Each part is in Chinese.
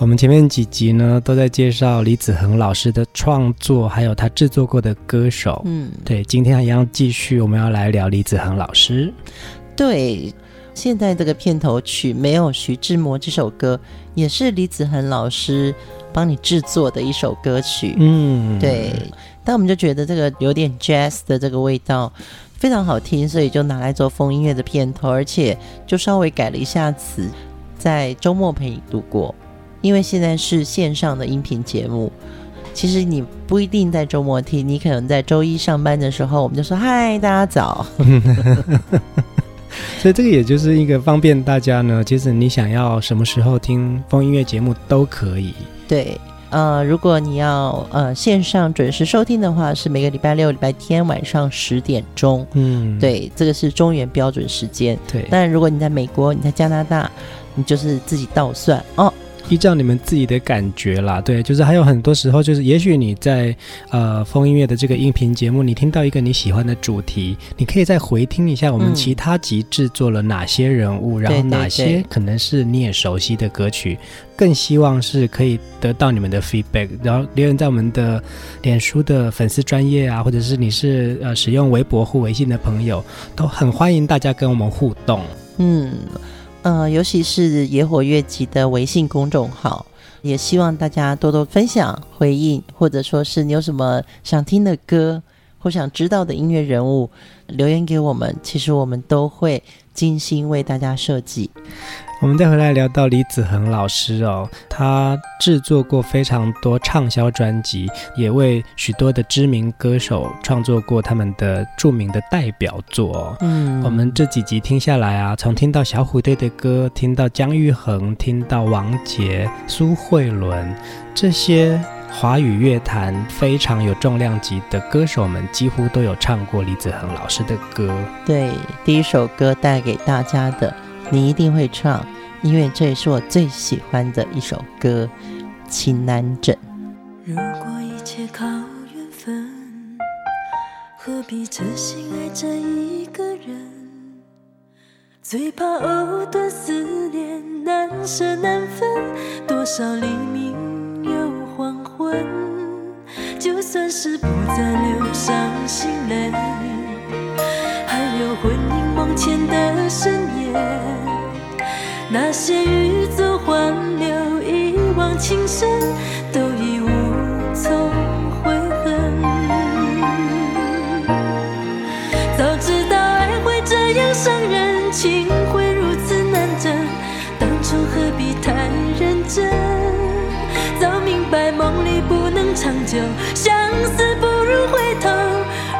我们前面几集呢，都在介绍李子恒老师的创作，还有他制作过的歌手。嗯，对，今天一样继续，我们要来聊李子恒老师。对，现在这个片头曲没有徐志摩这首歌，也是李子恒老师帮你制作的一首歌曲。嗯，对。但我们就觉得这个有点 jazz 的这个味道非常好听，所以就拿来做风音乐的片头，而且就稍微改了一下词，在周末陪你度过。因为现在是线上的音频节目，其实你不一定在周末听，你可能在周一上班的时候，我们就说嗨，大家早。所以这个也就是一个方便大家呢，其实你想要什么时候听风音乐节目都可以。对，呃，如果你要呃线上准时收听的话，是每个礼拜六、礼拜天晚上十点钟。嗯，对，这个是中原标准时间。对，但如果你在美国、你在加拿大，你就是自己倒算哦。依照你们自己的感觉啦，对，就是还有很多时候，就是也许你在呃风音乐的这个音频节目，你听到一个你喜欢的主题，你可以再回听一下我们其他集制作了哪些人物，嗯、然后哪些可能是你也熟悉的歌曲，对对对，更希望是可以得到你们的 feedback，然后留言在我们的脸书的粉丝专业啊，或者是你是呃使用微博或微信的朋友，都很欢迎大家跟我们互动。嗯。呃，尤其是野火乐集的微信公众号，也希望大家多多分享、回应，或者说是你有什么想听的歌或想知道的音乐人物，留言给我们，其实我们都会精心为大家设计。我们再回来聊到李子恒老师哦，他制作过非常多畅销专辑，也为许多的知名歌手创作过他们的著名的代表作。嗯，我们这几集听下来啊，从听到小虎队的歌，听到姜育恒，听到王杰、苏慧伦，这些华语乐坛非常有重量级的歌手们，几乎都有唱过李子恒老师的歌。对，第一首歌带给大家的。你一定会唱，因为这也是我最喜欢的一首歌《情难枕》。如果一切靠缘分，何必真心爱着一个人？最怕藕断丝连，难舍难分。多少黎明又就算是不再流伤心泪，还有魂萦梦牵的深夜。那些欲走还留、一往情深，都已无从悔恨。早知道爱会这样伤人，长久，相思不如回头，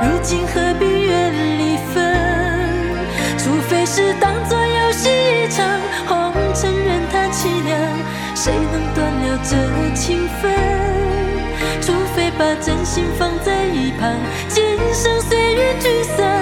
如今何必怨离分？除非是当作游戏一场。红尘任它凄凉谁能断了这情分？除非把真心放在一旁，今生随缘聚散，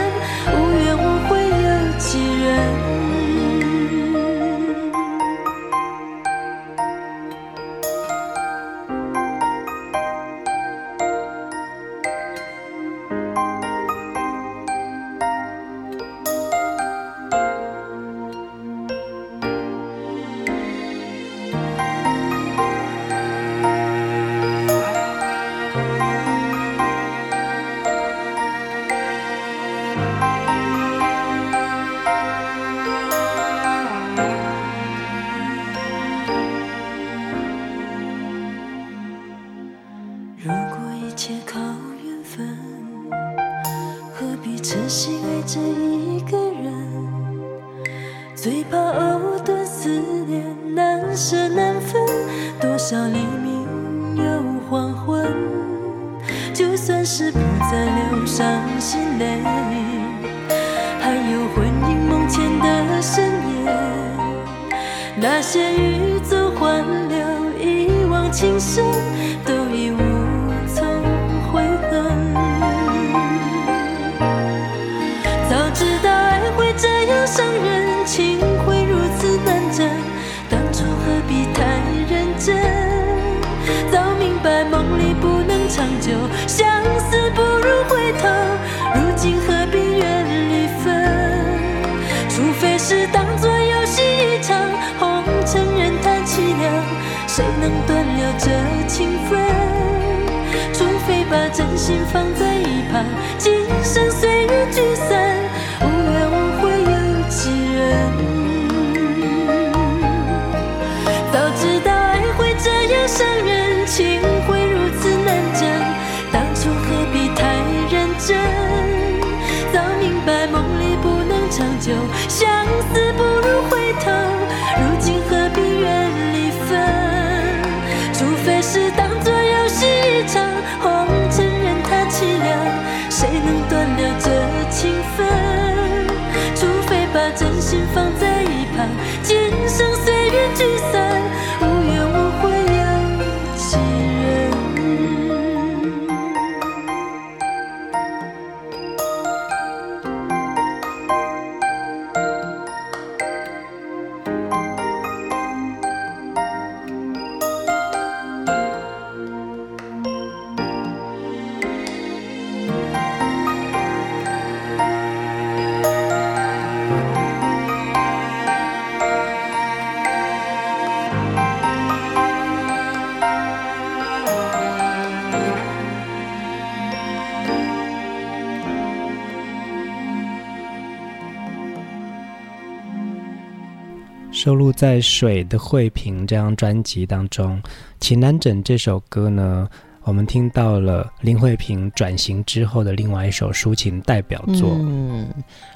收录在《水的慧萍》这张专辑当中，《情难枕》这首歌呢，我们听到了林慧萍转型之后的另外一首抒情代表作。嗯，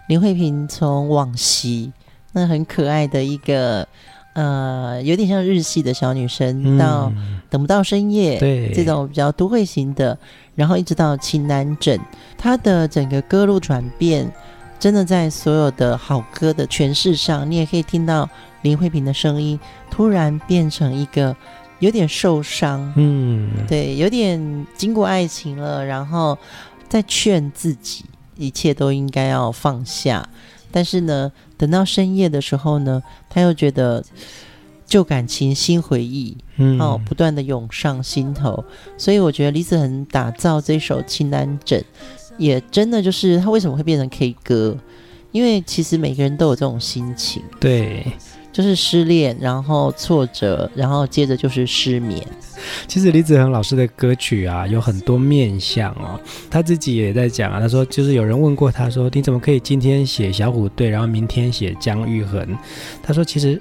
林慧萍从往昔那很可爱的一个呃，有点像日系的小女生，到等不到深夜，嗯、对这种比较都会型的，然后一直到《情难枕》，她的整个歌路转变，真的在所有的好歌的诠释上，你也可以听到。林慧萍的声音突然变成一个有点受伤，嗯，对，有点经过爱情了，然后再劝自己一切都应该要放下。但是呢，等到深夜的时候呢，他又觉得旧感情、新回忆，嗯，哦，不断的涌上心头。所以我觉得李子恒打造这首《情难枕》，也真的就是他为什么会变成 K 歌？因为其实每个人都有这种心情，对。就是失恋，然后挫折，然后接着就是失眠。其实李子恒老师的歌曲啊，有很多面相哦。他自己也在讲啊，他说就是有人问过他说，你怎么可以今天写小虎队，然后明天写姜育恒？他说其实。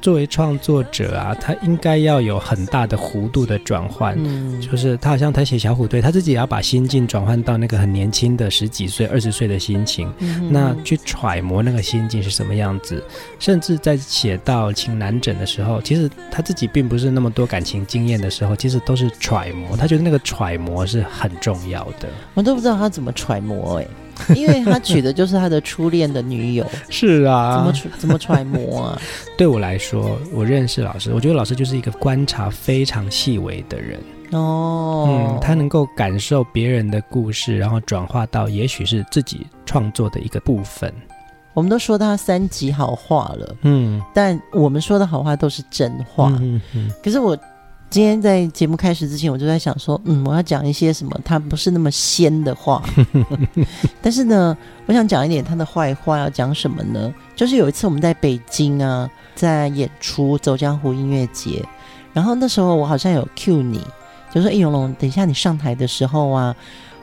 作为创作者啊，他应该要有很大的弧度的转换，嗯，就是他好像他写小虎队，他自己也要把心境转换到那个很年轻的十几岁、二十岁的心情，嗯，那去揣摩那个心境是什么样子。甚至在写到情难枕的时候，其实他自己并不是那么多感情经验的时候，其实都是揣摩。他觉得那个揣摩是很重要的。我都不知道他怎么揣摩哎。因为他娶的就是他的初恋的女友，是啊，怎么揣怎么揣摩啊？对我来说，我认识老师，我觉得老师就是一个观察非常细微的人哦。嗯，他能够感受别人的故事，然后转化到也许是自己创作的一个部分。我们都说他三级好话了，嗯，但我们说的好话都是真话。嗯嗯嗯，可是我。今天在节目开始之前，我就在想说，嗯，我要讲一些什么他不是那么仙的话。但是呢，我想讲一点他的坏话。要讲什么呢？就是有一次我们在北京啊，在演出《走江湖》音乐节，然后那时候我好像有 cue 你，就说：“哎，永龙，等一下你上台的时候啊，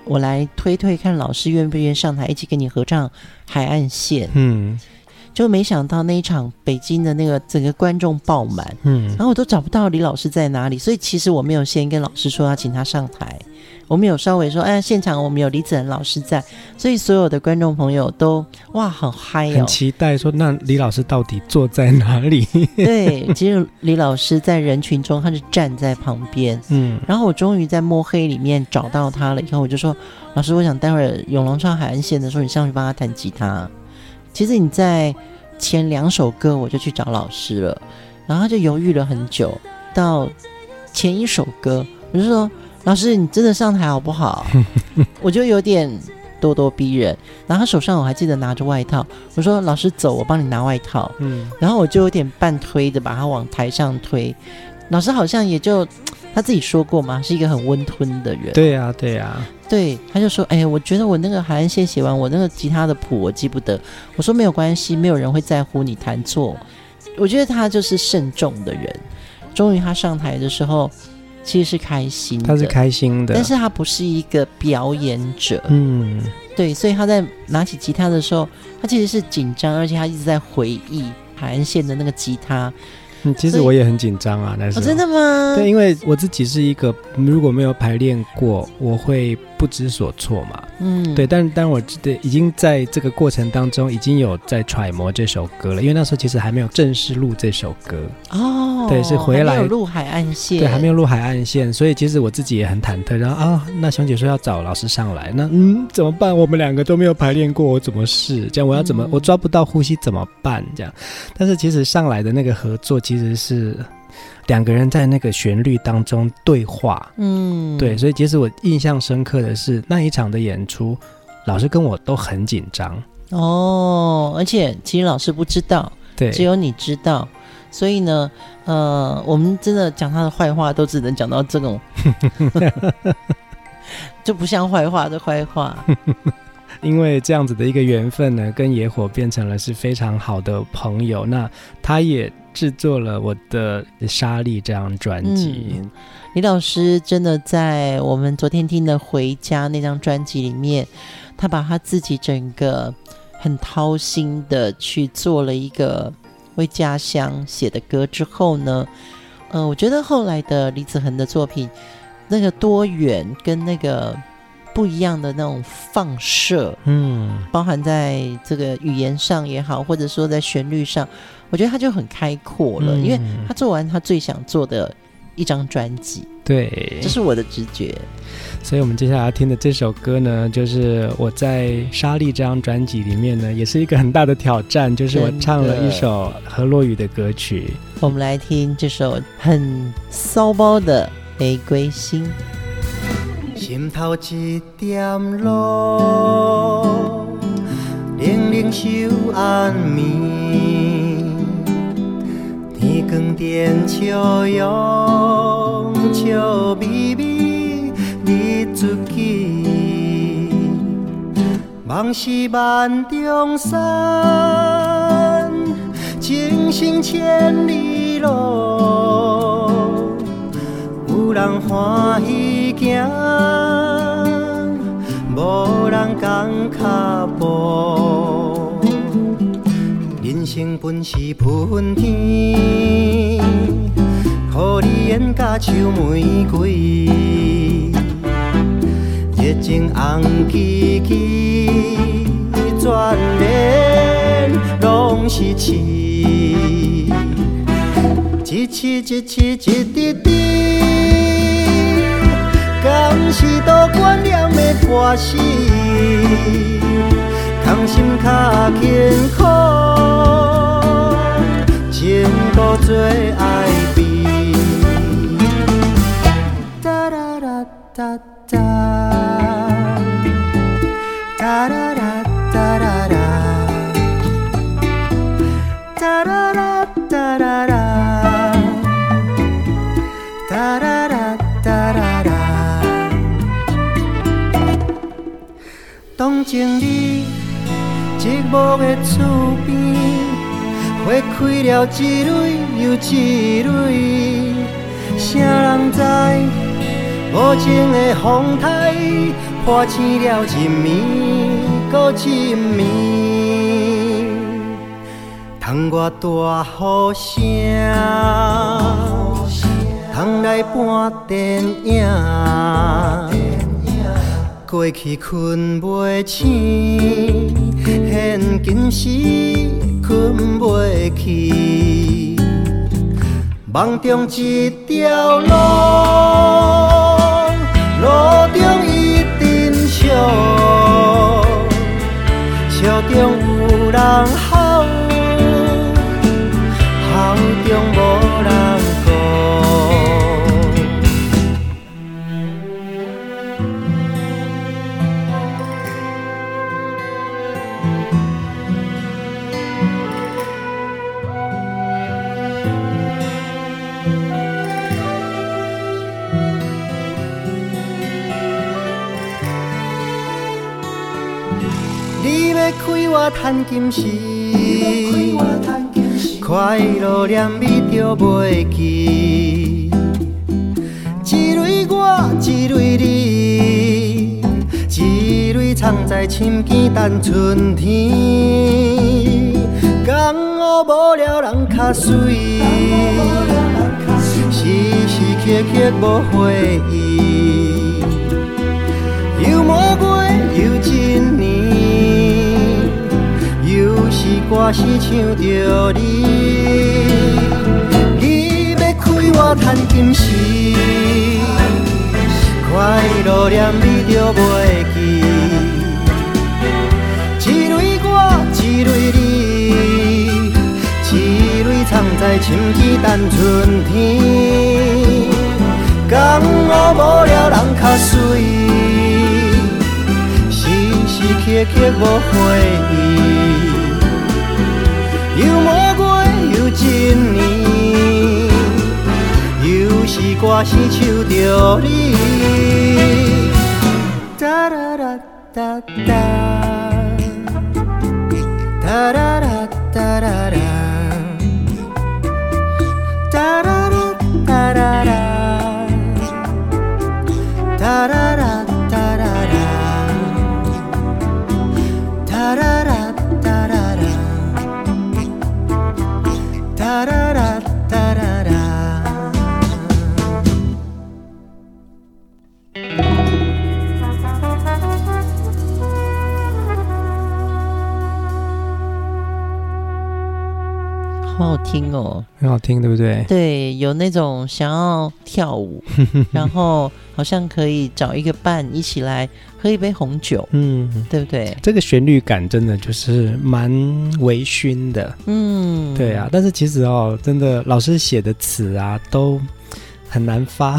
我来推推看老师愿不愿意上台一起跟你合唱《海岸线》。”嗯。就没想到那一场北京的那个整个观众爆满，嗯，然后我都找不到李老师在哪里，所以其实我没有先跟老师说要请他上台，我们有稍微说，哎，现场我们有李子恒老师在，所以所有的观众朋友都哇，好嗨哦，很期待说，那李老师到底坐在哪里？对，其实李老师在人群中，他是站在旁边，嗯，然后我终于在摸黑里面找到他了，以后我就说，老师，我想待会儿永隆唱海岸线的时候，你上去帮他弹吉他。其实你在前两首歌我就去找老师了，然后他就犹豫了很久，到前一首歌我就说。老师，你真的上台好不好？我就有点咄咄逼人，然后他手上我还记得拿着外套。我说：“老师走，我帮你拿外套。”嗯，然后我就有点半推的把他往台上推。老师好像也就他自己说过嘛，是一个很温吞的人。对呀，对呀，对，他就说：“哎，我觉得我那个海岸线写完，我那个吉他的谱我记不得。”我说：“没有关系，没有人会在乎你弹错。”我觉得他就是慎重的人。终于他上台的时候。其实是开心的，他是开心的，但是他不是一个表演者，嗯，对，所以他在拿起吉他的时候，他其实是紧张，而且他一直在回忆海岸线的那个吉他。嗯，其实我也很紧张啊，但是、哦、真的吗？对，因为我自己是一个如果没有排练过，我会不知所措嘛。嗯，对，但但我记得已经在这个过程当中已经有在揣摩这首歌了，因为那时候其实还没有正式录这首歌哦。对，是回来录海岸线，对，还没有录海岸线，所以其实我自己也很忐忑。然后啊，那熊姐说要找老师上来，那嗯怎么办？我们两个都没有排练过，我怎么试？这样我要怎么？嗯、我抓不到呼吸怎么办？这样，但是其实上来的那个合作其实是两个人在那个旋律当中对话，嗯，对，所以其实我印象深刻的是那一场的演出，老师跟我都很紧张哦，而且其实老师不知道，对，只有你知道。所以呢，呃，我们真的讲他的坏话，都只能讲到这种，就不像坏话的坏话。因为这样子的一个缘分呢，跟野火变成了是非常好的朋友。那他也制作了我的《沙粒》这张专辑。嗯，李老师真的在我们昨天听的《回家》那张专辑里面，他把他自己整个很掏心的去做了一个。为家乡写的歌之后呢，呃，我觉得后来的李子恒的作品，那个多元跟那个不一样的那种放射，嗯，包含在这个语言上也好，或者说在旋律上，我觉得他就很开阔了，嗯，因为他做完他最想做的一张专辑，对，这是我的直觉。所以，我们接下来要听的这首歌呢，就是我在《沙粒》这张专辑里面呢，也是一个很大的挑战，就是我唱了一首何洛雨的歌曲。我们来听这首很骚包的《玫瑰心》。心头一点露，冷冷手安眠，天光点笑容，笑眯眯。你自己，梦是万重山，情深千里路，有人欢喜行，无人讲脚步。人生本是喷天，可你演甲像玫瑰。热情红旗旗，眷恋拢是刺，一刺一刺一滴滴，敢是多眷恋的破事，空心较辛苦，情多做爱悲，哒哒哒哒哒。哒哒哒哒哒哒，哒哒哒哒哒哒，哒哒哒哒哒哒。动情里，寂寞的厝边，花开了一蕊又一蕊，谁人知？无情的风台。破醒了一暝，搁一暝，窗外大雨声，窗内播电影，过去困袂醒，现今时困袂去，梦中一条路，路中一阵笑，笑中有人趁金时，快乐念咪就袂记，一蕊我一蕊你，一蕊藏在深更等春天。江湖无了人较水，时时刻刻无回忆，我是想着你，你要开我趁金时，快乐念你就袂记，一蕊我一蕊你，一蕊藏在深更等春天，江湖无了人较水，时时刻刻无回忆。又魔鬼又一年，又是歌声唱着你。哒哒哒哒哒，哒哒哒哒哒，听哦，很好听，对不对？对，有那种想要跳舞，然后好像可以找一个伴一起来喝一杯红酒，嗯，对不对？这个旋律感真的就是蛮微醺的，嗯，对啊。但是其实哦，真的老师写的词啊都。很难发，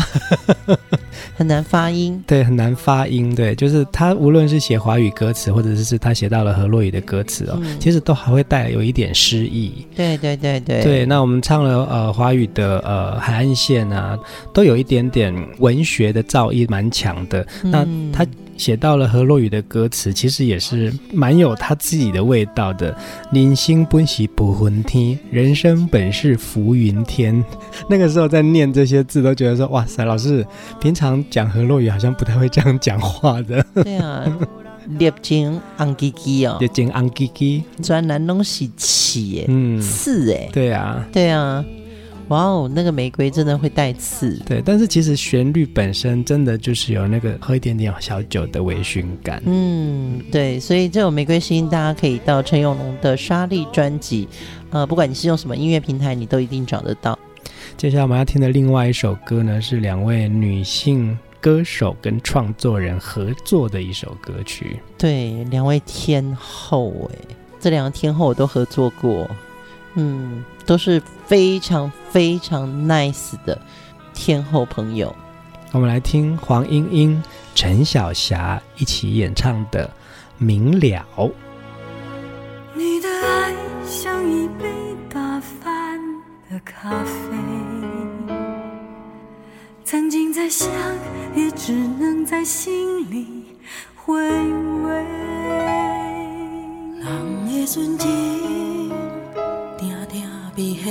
很难发音。对，很难发音。对，就是他无论是写华语歌词，或者是他写到了何洛雨的歌词哦，嗯、其实都还会带有一点诗意。对对对对。对，那我们唱了呃华语的呃海岸线啊，都有一点点文学的造诣蛮强的。嗯、那他。写到了何洛雨的歌词，其实也是蛮有他自己的味道的。人生本是不分天，人生本是浮云天。那个时候在念这些字，都觉得说：哇塞，老师平常讲何洛雨好像不太会这样讲话的。对啊，热情昂叽叽哦，热情昂叽叽，专栏东西起，嗯，刺哎，对啊，对啊。哇哦，那个玫瑰真的会带刺。对，但是其实旋律本身真的就是有那个喝一点点小酒的微醺感。嗯，对，所以这首《玫瑰心》大家可以到陈永龙的沙粒专辑，呃，不管你是用什么音乐平台，你都一定找得到。接下来我们要听的另外一首歌呢，是两位女性歌手跟创作人合作的一首歌曲。对，两位天后哎，这两个天后我都合作过。嗯。都是非常非常 nice 的天后朋友。我们来听黄莺莺、陈小霞一起演唱的《明了》。你的爱像一杯打翻的咖啡，曾经在想，也只能在心里回味。人的瞬间。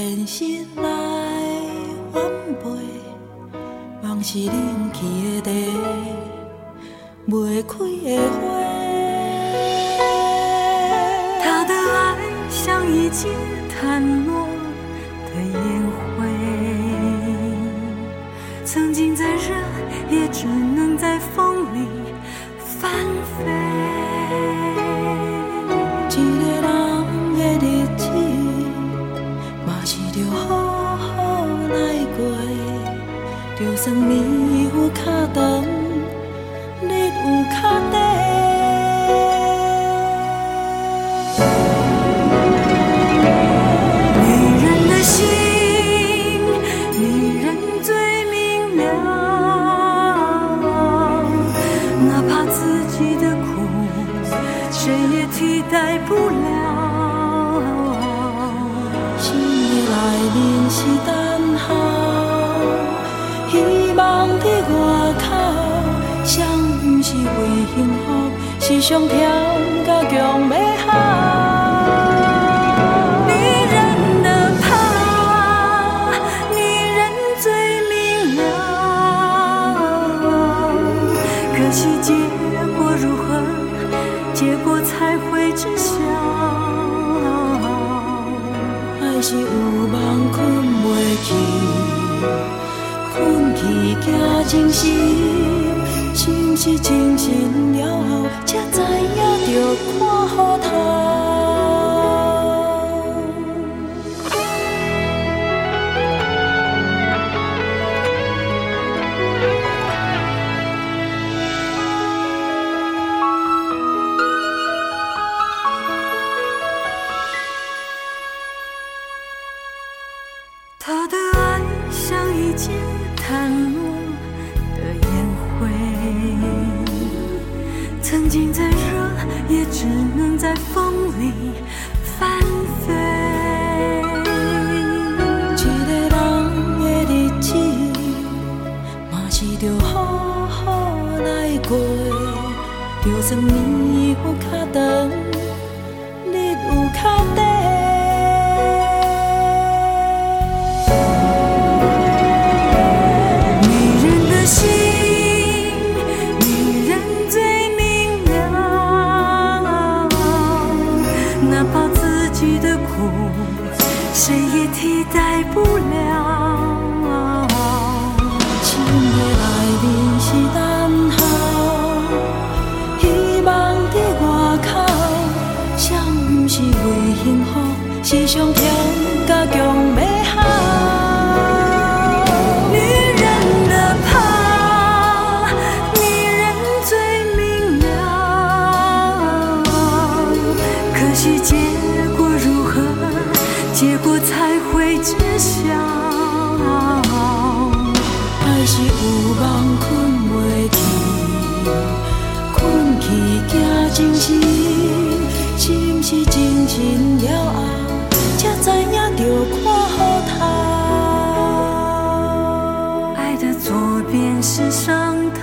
现实来反背，梦是冷去的茶，未开的花。他的爱像已经绽落的烟灰，曾经再热，也只能在风里翻飞。是着好好来过，就算命有较重，你有较短。女人的心，女人最明了，哪怕自己的苦，谁也替代不了。福，是上天加强美好。女人的怕，女人最明了，可惜结果如何，结果才会知晓。爱是有梦困袂去，困去惊清醒，是不是清醒了后曾经在，也只能在风里翻飞。一个人的日子，嘛是着好好来过，就算年有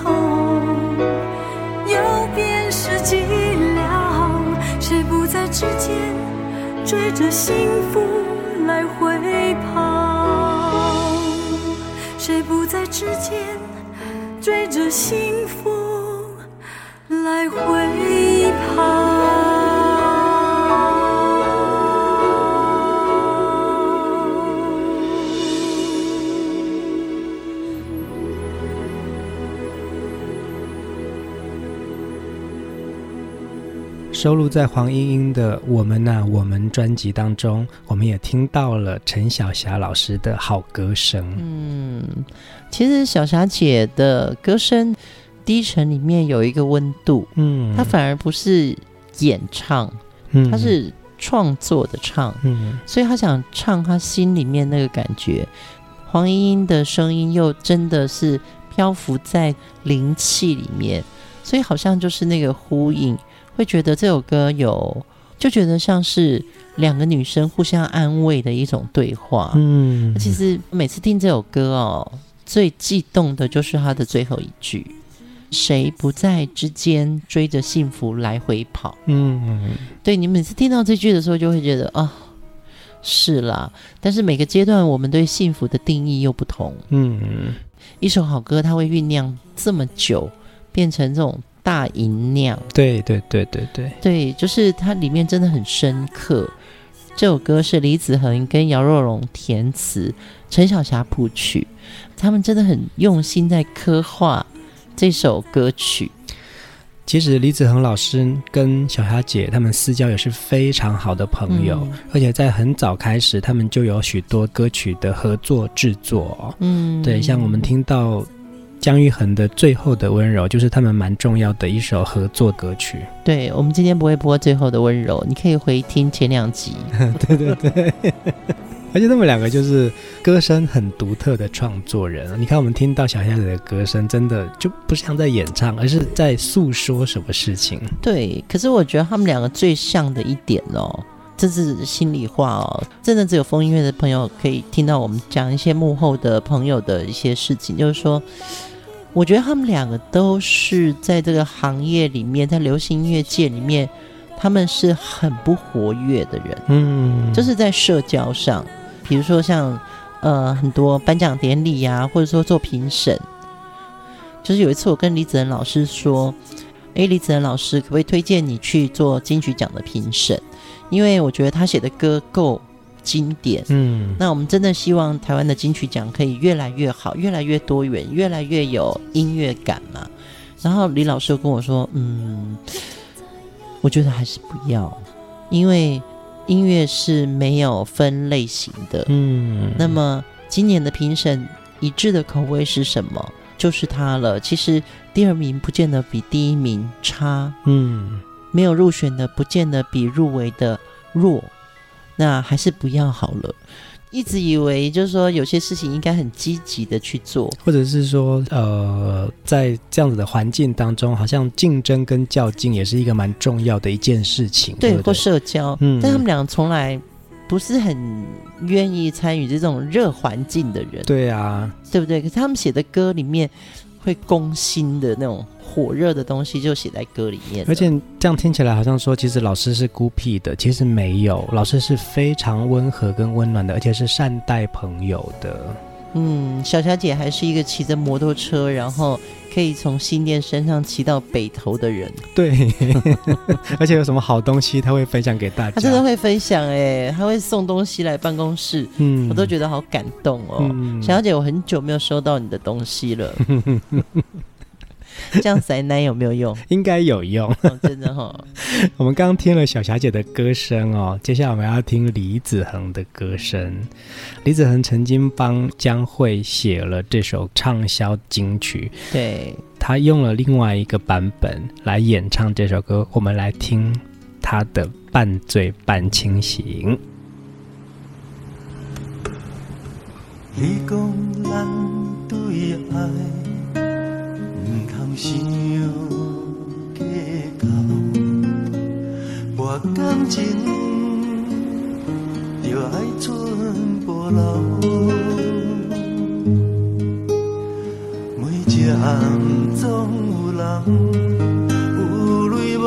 痛，右边是寂寥，谁不在之间追着幸福来回跑？谁不在之间追着幸福来回跑？收录在黄莺莺的《我们呐、啊，我们》专辑当中，我们也听到了陈小霞老师的好歌声。嗯，其实小霞姐的歌声低沉里面有一个温度，嗯，她反而不是演唱，嗯，她是创作的唱，嗯，所以她想唱她心里面那个感觉。黄莺莺的声音又真的是漂浮在灵气里面，所以好像就是那个呼应。会觉得这首歌有，就觉得像是两个女生互相安慰的一种对话。嗯，其实每次听这首歌哦，最激动的就是它的最后一句：“谁不在之间追着幸福来回跑？”嗯，对，你每次听到这句的时候，就会觉得啊、哦，是啦。但是每个阶段我们对幸福的定义又不同。嗯，一首好歌，它会酝酿这么久，变成这种。大吟酿，对对对对对对，就是它里面真的很深刻。这首歌是李子恒跟姚若龙填词，陈小霞谱曲，他们真的很用心在刻画这首歌曲。其实李子恒老师跟小霞姐他们私交也是非常好的朋友，嗯、而且在很早开始，他们就有许多歌曲的合作制作。嗯，对，像我们听到姜育恒的《最后的温柔》，就是他们蛮重要的一首合作歌曲。对，我们今天不会播《最后的温柔》，你可以回听前两集。对 对对，而且他们两个就是歌声很独特的创作人。你看，我们听到小虾子的歌声，真的就不像在演唱，而是在诉说什么事情。对，可是我觉得他们两个最像的一点哦。这是心里话哦，真的只有风音乐的朋友可以听到我们讲一些幕后的朋友的一些事情。就是说，我觉得他们两个都是在这个行业里面，在流行音乐界里面，他们是很不活跃的人。嗯，就是在社交上，比如说像呃很多颁奖典礼呀，或者说做评审。就是有一次我跟李子仁老师说：“诶，李子仁老师，可不可以推荐你去做金曲奖的评审？”因为我觉得他写的歌够经典，嗯，那我们真的希望台湾的金曲奖可以越来越好，越来越多元，越来越有音乐感嘛。然后李老师又跟我说，嗯，我觉得还是不要，因为音乐是没有分类型的，嗯。那么今年的评审一致的口味是什么？就是他了。其实第二名不见得比第一名差，嗯。没有入选的，不见得比入围的弱，那还是不要好了。一直以为就是说有些事情应该很积极的去做，或者是说，呃，在这样子的环境当中，好像竞争跟较劲也是一个蛮重要的一件事情，对，对对或社交。嗯，但他们俩从来不是很愿意参与这种热环境的人，对啊，对不对？可是他们写的歌里面会攻心的那种。火热的东西就写在歌里面，而且这样听起来好像说，其实老师是孤僻的，其实没有，老师是非常温和跟温暖的，而且是善待朋友的。嗯，小霞姐还是一个骑着摩托车，然后可以从新店山上骑到北头的人。对，而且有什么好东西她会分享给大家，她真的会分享哎，她会送东西来办公室，嗯，我都觉得好感动哦。嗯，小霞姐，我很久没有收到你的东西了。这样塞奶有没有用？应该有用，哦、真的哈、哦。我们刚刚听了小霞姐的歌声哦，接下来我们要听李子恒的歌声。李子恒曾经帮江蕙写了这首畅销金曲，对，他用了另外一个版本来演唱这首歌，我们来听他的《半醉半清醒》。你讲咱对爱想计较，博感情就爱寸步留。每一暗总有人，有泪无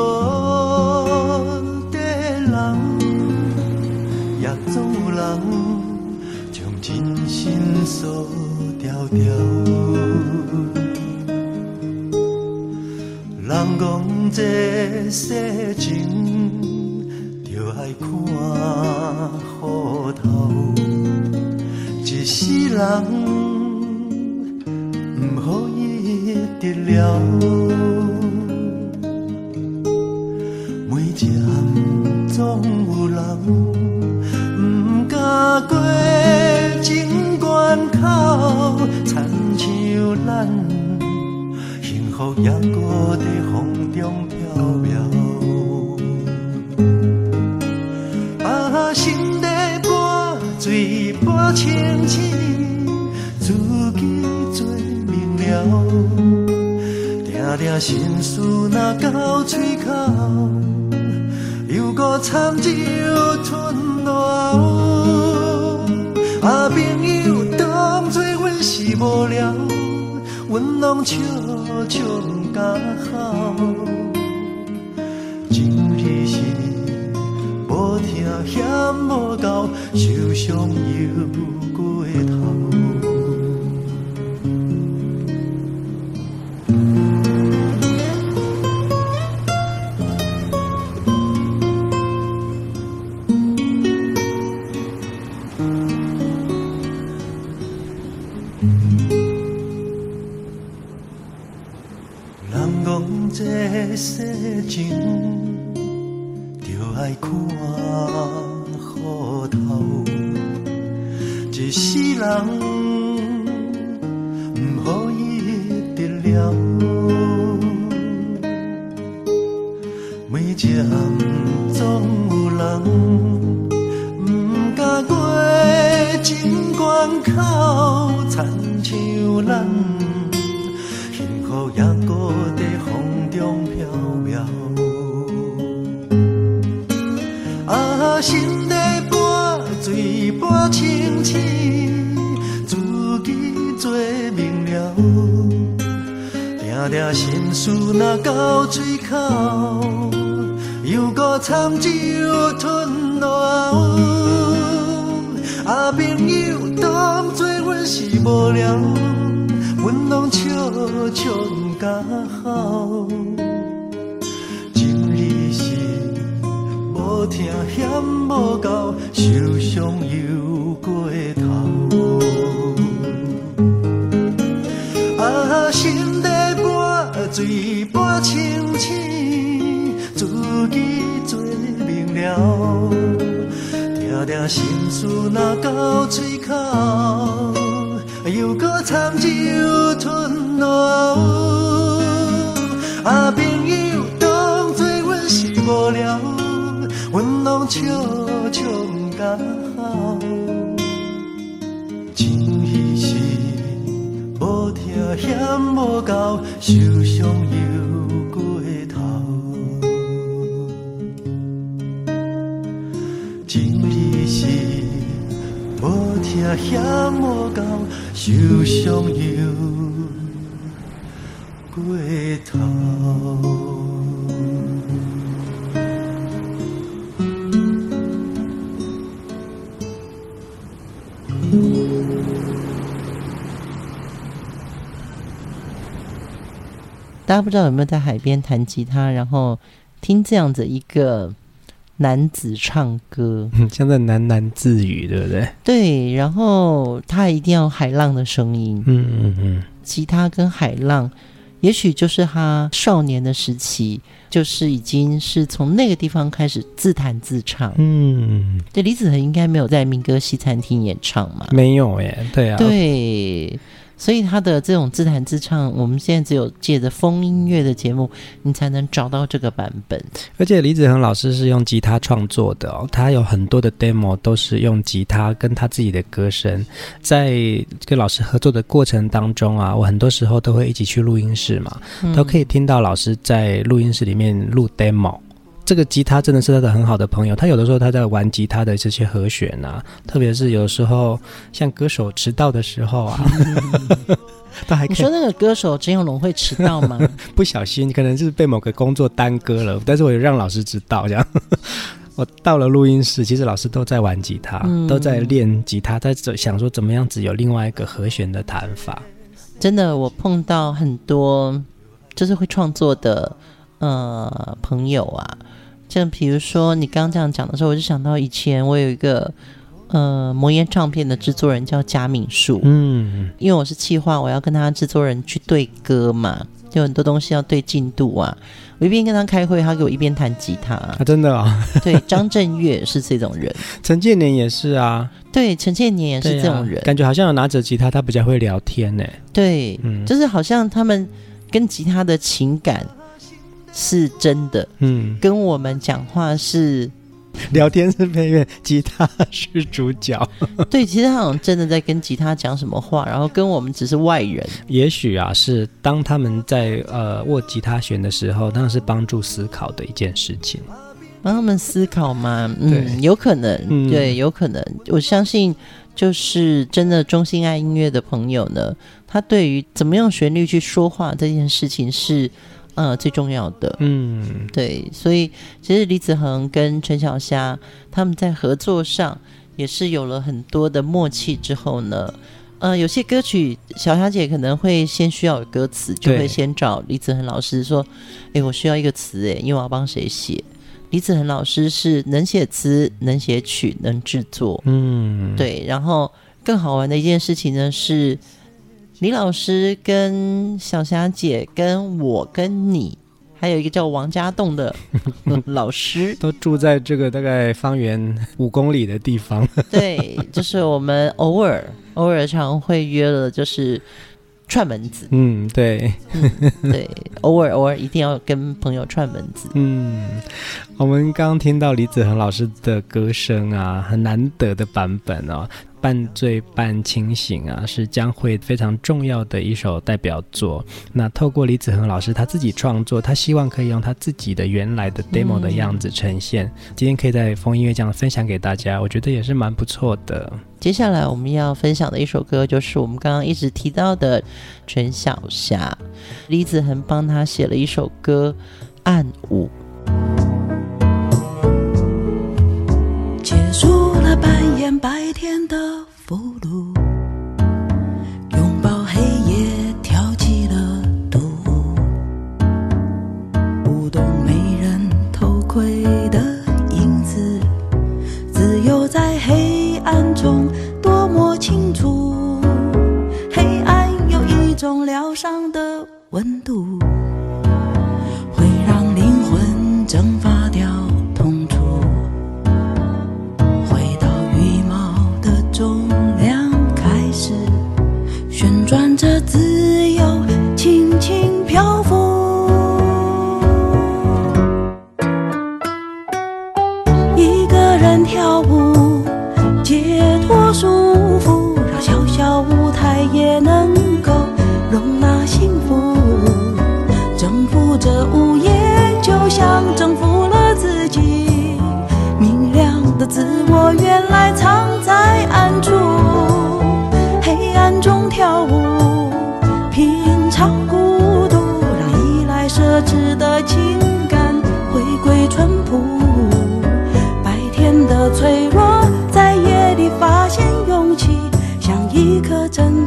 地人，也总有人将真心锁条条。讲这世情，就爱看雨头。一世人，不可以得了。每一暗总有人，不敢过情关口，亲像咱幸。福也心事若到嘴口，犹阁参照吞落喉，啊，朋友当作阮是无聊，阮拢笑。笑不敢好，情义是无听嫌无够，受伤又过头。拢笑笑毋敢哭。情义是无疼嫌无够，受伤又过头。啊心在半醉半清醒。自己做明了，定定心事若到嘴口，又搁参酒吞落喉。啊朋友当作阮是无聊，阮拢笑笑毋敢哭。情义是无疼嫌无够，受伤又过头。嫌无够，受伤又过头。大家不知道有没有在海边弹吉他，然后听这样子一个。男子唱歌，像在喃喃自语，对不对？对，然后他一定要海浪的声音，嗯嗯嗯，吉他跟海浪，也许就是他少年的时期，就是已经是从那个地方开始自弹自唱，嗯，对，李子恒应该没有在民歌西餐厅演唱嘛？没有耶，对啊，对。所以他的这种自弹自唱，我们现在只有借着风音乐的节目，你才能找到这个版本。而且李子恒老师是用吉他创作的哦，他有很多的 demo 都是用吉他跟他自己的歌声，在跟老师合作的过程当中啊，我很多时候都会一起去录音室嘛，嗯、都可以听到老师在录音室里面录 demo。这个吉他真的是他的很好的朋友，他有的时候他在玩吉他的这些和弦啊，特别是有时候像歌手迟到的时候啊，他还可以。你说那个歌手陈永龙会迟到吗？不小心，可能就是被某个工作耽搁了，但是我也让老师知道，这样。我到了录音室，其实老师都在玩吉他，嗯、都在练吉他，在想说怎么样子有另外一个和弦的弹法。真的，我碰到很多就是会创作的呃朋友啊。像比如说你刚刚这样讲的时候，我就想到以前我有一个呃魔岩唱片的制作人叫贾敏树，嗯，因为我是企划，我要跟他制作人去对歌嘛，就很多东西要对进度啊。我一边跟他开会，他给我一边弹吉他，啊，真的啊？对，张震岳是这种人，陈建年也是啊，对，陈建年也是这种人，啊，感觉好像有拿着吉他，他比较会聊天呢。对，嗯，就是好像他们跟吉他的情感。是真的，嗯，跟我们讲话是聊天是配乐，吉他是主角。对，其实他好像真的在跟吉他讲什么话，然后跟我们只是外人。也许啊，是当他们在呃握吉他弦的时候，那是帮助思考的一件事情。帮他们思考吗？嗯，有可能，嗯、对，有可能。我相信，就是真的中心爱音乐的朋友呢，他对于怎么用旋律去说话这件事情是。呃，最重要的，嗯，对，所以其实李子恒跟陈小霞他们在合作上也是有了很多的默契之后呢，呃，有些歌曲小霞姐可能会先需要有歌词，就会先找李子恒老师说，哎，我需要一个词，哎，因为我要帮谁写？李子恒老师是能写词、能写曲、能制作，嗯，对，然后更好玩的一件事情呢是。李老师跟小霞姐跟我跟你，还有一个叫王家栋的 老师，都住在这个大概方圆五公里的地方。对，就是我们偶尔偶尔常会约了，就是串门子，嗯，对，嗯、对，偶尔偶尔一定要跟朋友串门子。嗯，我们刚刚听到李子恒老师的歌声啊，很难得的版本哦。半醉半清醒啊，是将会非常重要的一首代表作。那透过李子恒老师他自己创作，他希望可以用他自己的原来的 demo 的样子呈现。嗯、今天可以在风音乐这样分享给大家，我觉得也是蛮不错的。接下来我们要分享的一首歌，就是我们刚刚一直提到的陈小霞，李子恒帮他写了一首歌《暗舞》。结束了扮演白天的不如，拥抱黑夜，跳起了独舞，舞动没人偷窥的影子，自由在黑暗中多么清楚。黑暗有一种疗伤的温度。这自由真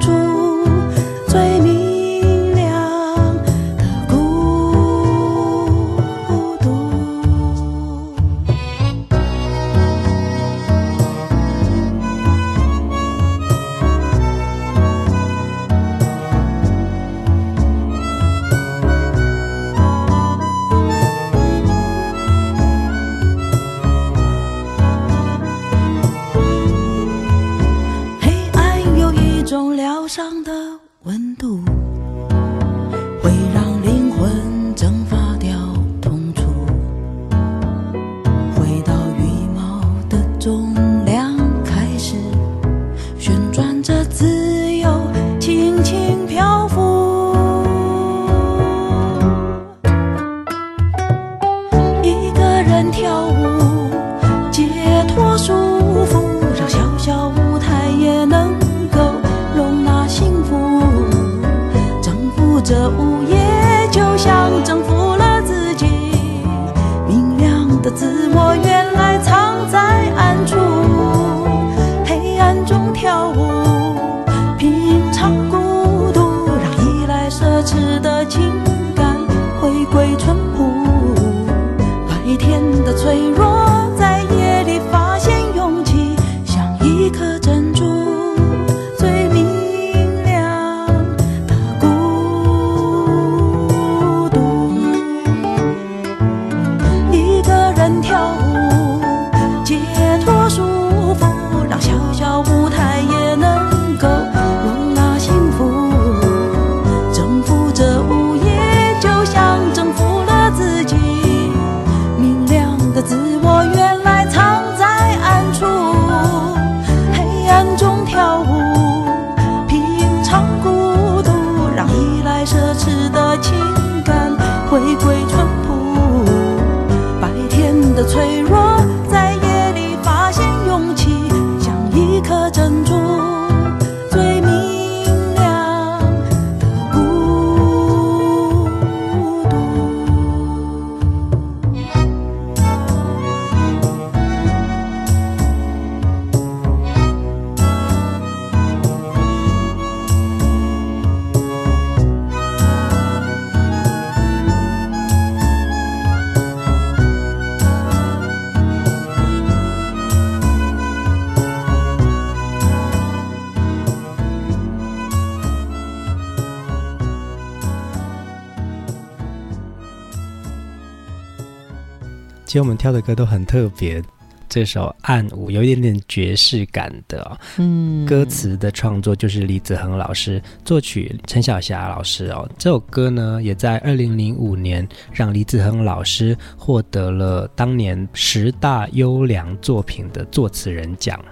其实我们挑的歌都很特别，这首《暗舞》，有一点点爵士感的、哦。嗯，歌词的创作就是李子恒老师，作曲陈小霞老师哦。这首歌呢，也在二零零五年让李子恒老师获得了当年十大优良作品的作词人奖。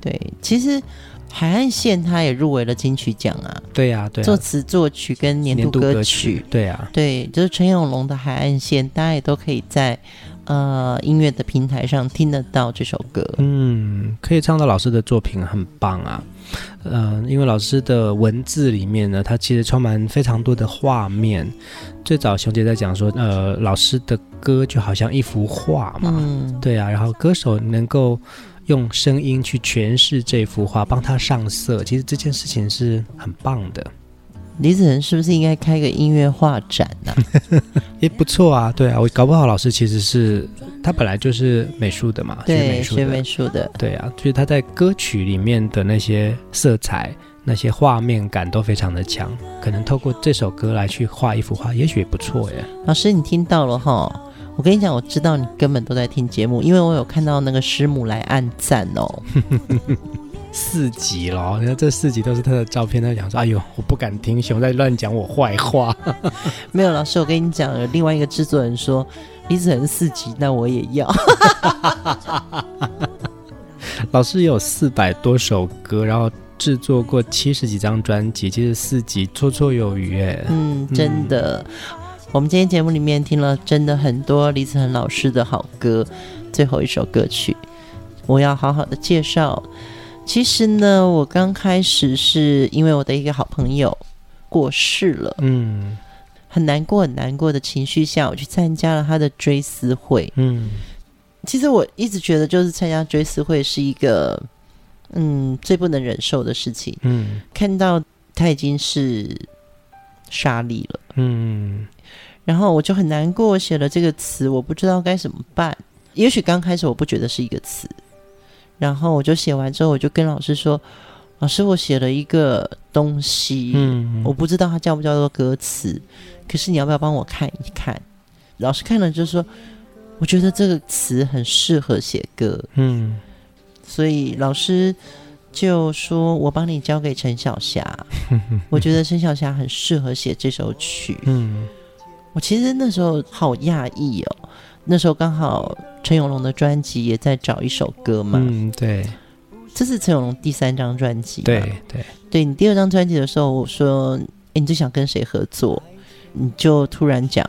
对，其实。海岸线，他也入围了金曲奖啊！对呀、啊，对、啊，作词作曲跟年度歌曲，歌曲对啊，对，就是陈永龙的《海岸线》，大家也都可以在呃音乐的平台上听得到这首歌。嗯，可以唱到老师的作品，很棒啊！嗯、呃，因为老师的文字里面呢，它其实充满非常多的画面。最早熊姐在讲说，呃，老师的歌就好像一幅画嘛，嗯、对啊，然后歌手能够。用声音去诠释这幅画，帮他上色，其实这件事情是很棒的。李子恒是不是应该开个音乐画展呢、啊？也不错啊，对啊，我搞不好老师其实是他本来就是美术的嘛，对，学美术的，对啊，就是他在歌曲里面的那些色彩、那些画面感都非常的强，可能透过这首歌来去画一幅画，也许也不错耶。老师，你听到了哈？我跟你讲，我知道你根本都在听节目，因为我有看到那个师母来按赞哦。四集了，你看这四集都是他的照片，他讲说：“哎呦，我不敢听，熊在乱讲我坏话。”没有，老师，我跟你讲，有另外一个制作人说李子恒四集，那我也要。老师有四百多首歌，然后制作过七十几张专辑，其实四集绰绰有余哎。嗯，真的。嗯我们今天节目里面听了真的很多李子恒老师的好歌，最后一首歌曲我要好好的介绍。其实呢，我刚开始是因为我的一个好朋友过世了，嗯，很难过很难过的情绪下，我去参加了他的追思会，嗯，其实我一直觉得就是参加追思会是一个嗯最不能忍受的事情，嗯，看到他已经是沙粒了，嗯。然后我就很难过，写了这个词，我不知道该怎么办。也许刚开始我不觉得是一个词，然后我就写完之后，我就跟老师说：“老师，我写了一个东西，嗯，我不知道它叫不叫做歌词，可是你要不要帮我看一看？”老师看了就说：“我觉得这个词很适合写歌。”嗯，所以老师就说：“我帮你交给陈小霞，我觉得陈小霞很适合写这首曲。”嗯。我其实那时候好讶异哦，那时候刚好陈永龙的专辑也在找一首歌嘛。嗯，对，这是陈永龙第三张专辑。对对，对你第二张专辑的时候，我说：“哎，你最想跟谁合作？”你就突然讲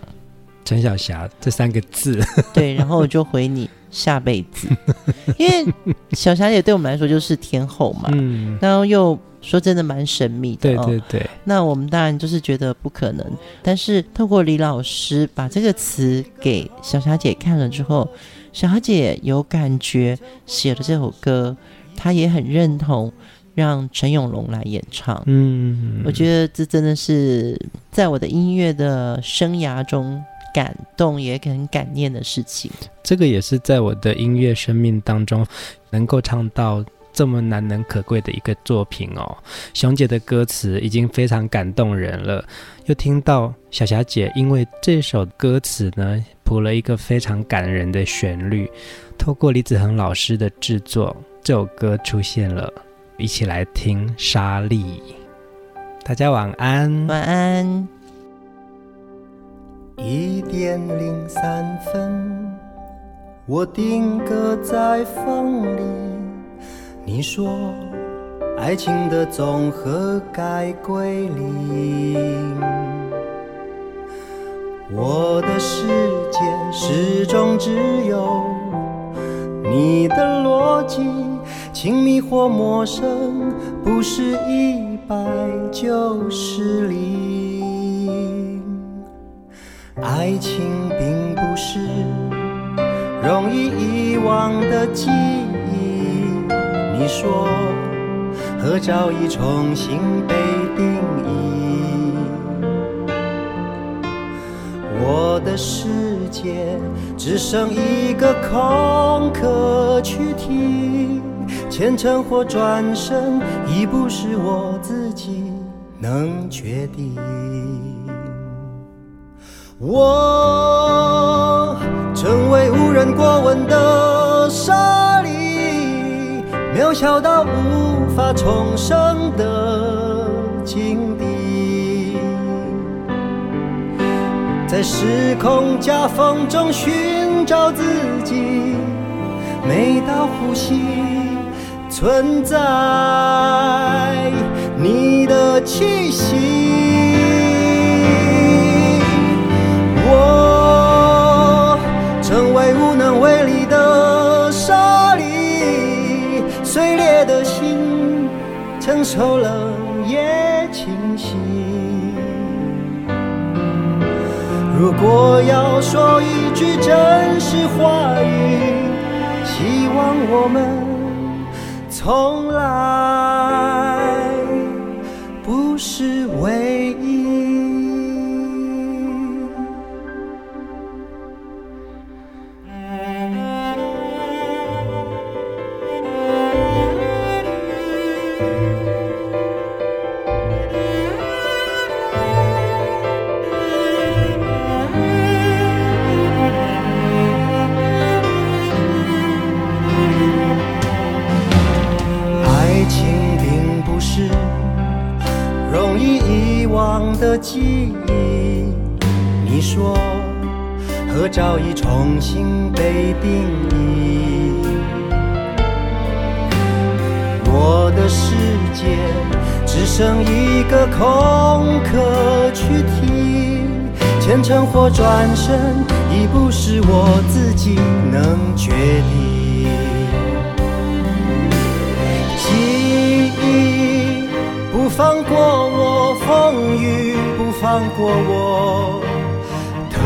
陈小霞这三个字。对，然后我就回你下辈子，因为小霞姐对我们来说就是天后嘛。嗯，然后又。说真的蛮神秘的，对对对、哦。那我们当然就是觉得不可能，但是透过李老师把这个词给小霞姐看了之后，小霞姐有感觉，写了这首歌，她也很认同，让陈永龙来演唱。嗯，我觉得这真的是在我的音乐的生涯中感动也很感念的事情。这个也是在我的音乐生命当中能够唱到。这么难能可贵的一个作品哦，熊姐的歌词已经非常感动人了，又听到小霞姐因为这首歌词呢谱了一个非常感人的旋律，透过李子恒老师的制作，这首歌出现了，一起来听《沙莉》。大家晚安，晚安。一点零三分，我定格在风里。你说，爱情的总和该归零。我的世界始终只有你的逻辑，亲密或陌生，不是一百就是零。爱情并不是容易遗忘的记忆。你说，合照已重新被定义。我的世界只剩一个空壳去提，虔诚或转身已不是我自己能决定。我成为无人过问的沙砾。渺小到无法重生的境地，在时空夹缝中寻找自己，每道呼吸存在你的气息。受冷也清晰。如果要说一句真实话语，希望我们从来遗忘的记忆，你说合照已重新被定义，我的世界只剩一个空壳躯体，前程或转身已不是我自己能决定。放过我，风雨。不放过我，疼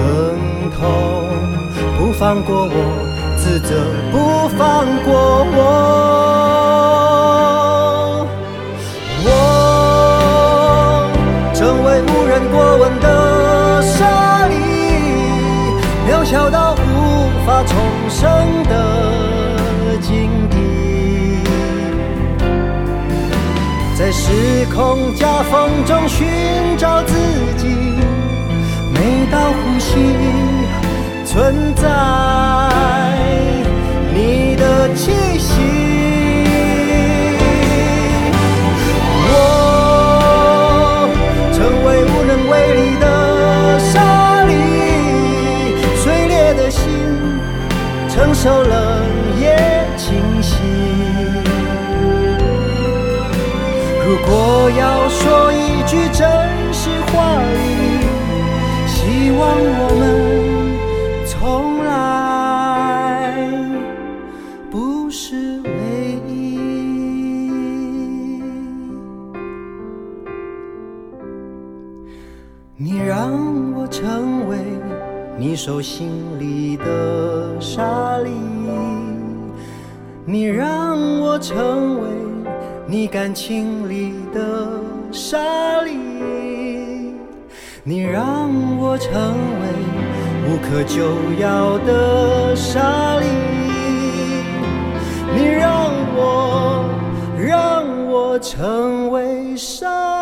痛不放过我，自责不放过我。我成为无人过问的沙粒，渺小到无法重生的时空夹缝中寻找自己。呼吸存在你的气息，我成为无能为力的沙粒，碎裂的心承受了我要说一句真实话语。希望我们从来不是唯一。你让我成为你手心里的沙粒，你让我成你感情里的沙粒。你让我成为无可救药的沙粒，你让我，让我成为沙。